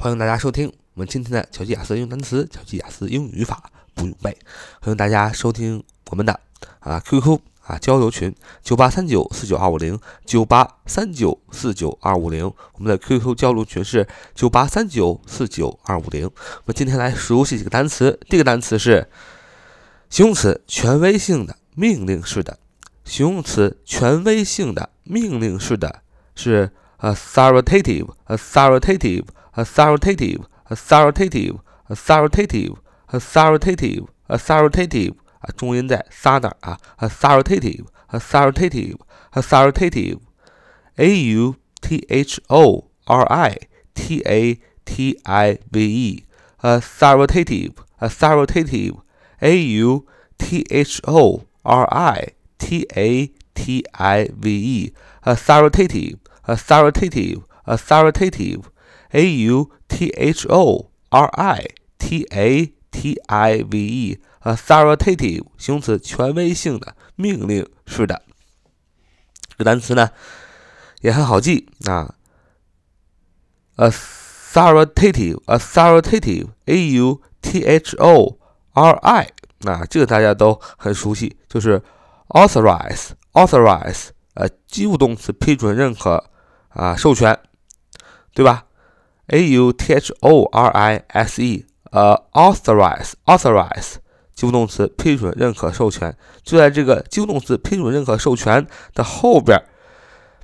欢迎大家收听我们今天的巧记雅思英语单词、巧记雅思英语语法不用背。欢迎大家收听我们的啊 QQ 啊交流群九八三九四九二五零九八三九四九二五零，我们的 QQ 交流群是九八三九四九二五零。我们今天来熟悉几个单词，第一个单词是形容词，权威性的、命令式的。形容词，权威性的、命令式的，是 authoritative，authoritative、authoritative、authoritative、authoritative、authoritative、authoritative、authoritative 啊，重音在 sa 那儿啊，authoritative、authoritative、authoritative、a u t h o r i t a t i v e、authoritative、authoritative、a u t h o r i T A T I V E authoritative authoritative authoritative A U T H O R I T A T I V E authoritative 形容词，权威性的、命令式的。这个单词呢也很好记啊，authoritative authoritative A U T H O R I 啊，这个大家都很熟悉，就是。authorize authorize 呃，及物动词批准、认可啊、授权，对吧 ？a u t h o r i s e 呃，authorize authorize 及物动词批准、认可、授权，就在这个及物动词批准、认可、授权的后边，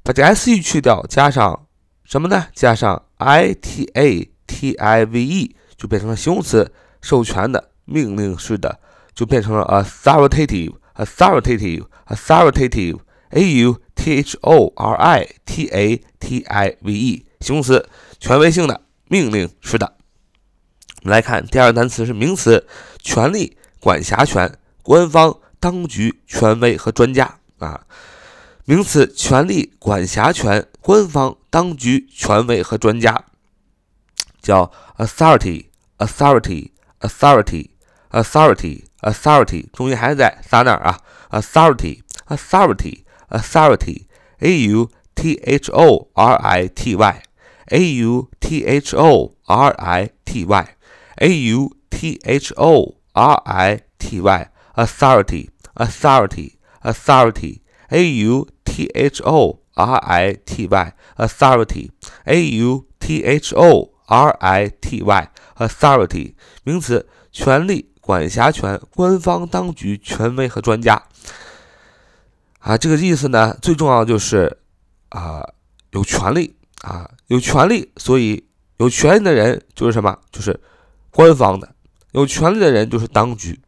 把这 s e 去掉，加上什么呢？加上 i t a t i v e 就变成了形容词，授权的、命令式的，就变成了 authoritative。authoritative, authoritative, a u t h o r i t a t i v e， 形容词，权威性的，命令式的。我们来看第二个单词是名词，权力、管辖权、官方、当局、权威和专家啊。名词，权力、管辖权、官方、当局、权威和专家，叫 authority, authority, authority, authority。authority 重音还是在撒那儿啊？authority，authority，authority，a u t h o r i t y a u t h o r i t y a u t h o r i t y authority authority authority a u t h o r i t y authority a u t h o r i t y authority 名词，权利。管辖权、官方当局、权威和专家，啊，这个意思呢，最重要的就是啊，有权利啊，有权利，所以有权利的人就是什么？就是官方的，有权利的人就是当局，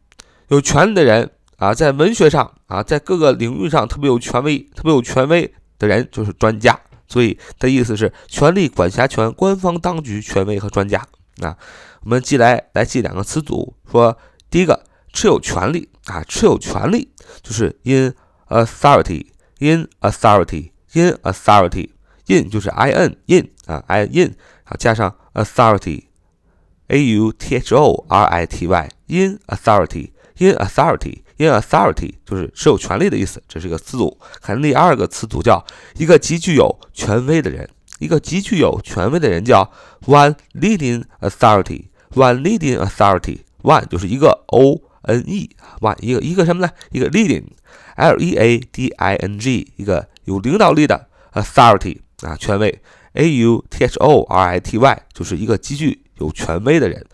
有权利的人啊，在文学上啊，在各个领域上特别有权威、特别有权威的人就是专家。所以的意思是权力、管辖权、官方当局、权威和专家。啊我们记来来记两个词组，说第一个持有权利啊，持有权利就是 in authority，in authority，in authority authority，in 就是 i n in 啊 i in 啊加上 authority，a u t h o r i t y，in authority，in authority，in authority 就是持有权利的意思，这是一个词组。看第二个词组叫一个极具有权威的人。一个极具有权威的人叫 one leading authority，one leading authority，one 就是一个 o n e，one 一个一个什么呢？一个 leading，l e a d i n g，一个有领导力的 authority 啊，权威 a u t h o r i t y 就是一个极具有权威的人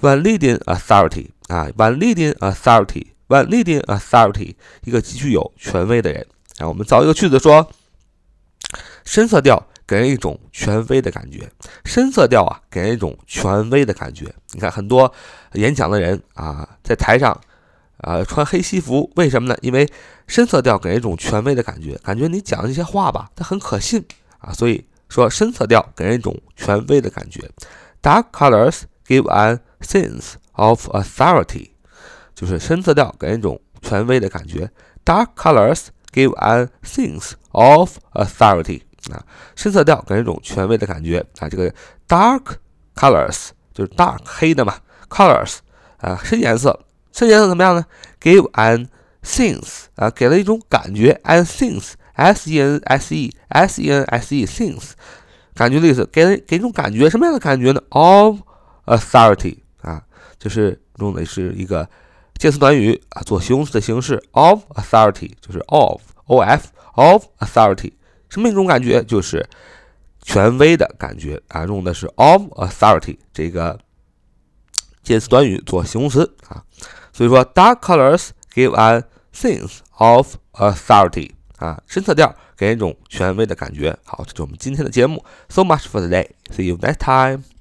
，one leading authority 啊，one leading authority，one leading authority 一个极具有权威的人。啊，我们造一个句子说，深色调。给人一种权威的感觉，深色调啊，给人一种权威的感觉。你看很多演讲的人啊，在台上啊穿黑西服，为什么呢？因为深色调给人一种权威的感觉，感觉你讲的这些话吧，它很可信啊。所以说深色调给人一种权威的感觉。Dark colors give an sense of authority，就是深色调给人一种权威的感觉。Dark colors give an sense of authority。啊，深色调给人一种权威的感觉啊。这个 dark colors 就是 dark 黑的嘛，colors 啊，深颜色，深颜色怎么样呢？Give an sense 啊，给了一种感觉，an sense sense，s e n s E since 感觉的意思，给人给一种感觉，什么样的感觉呢？Of authority 啊，就是用的是一个介词短语啊，做形容词的形式。Of authority 就是 of o f of authority，什么一种感觉？就是权威的感觉啊，用的是 of authority 这个介词短语做形容词啊。所以说，dark colors give an sense of authority 啊，深色调给人一种权威的感觉。好，这是我们今天的节目。So much for today. See you next time.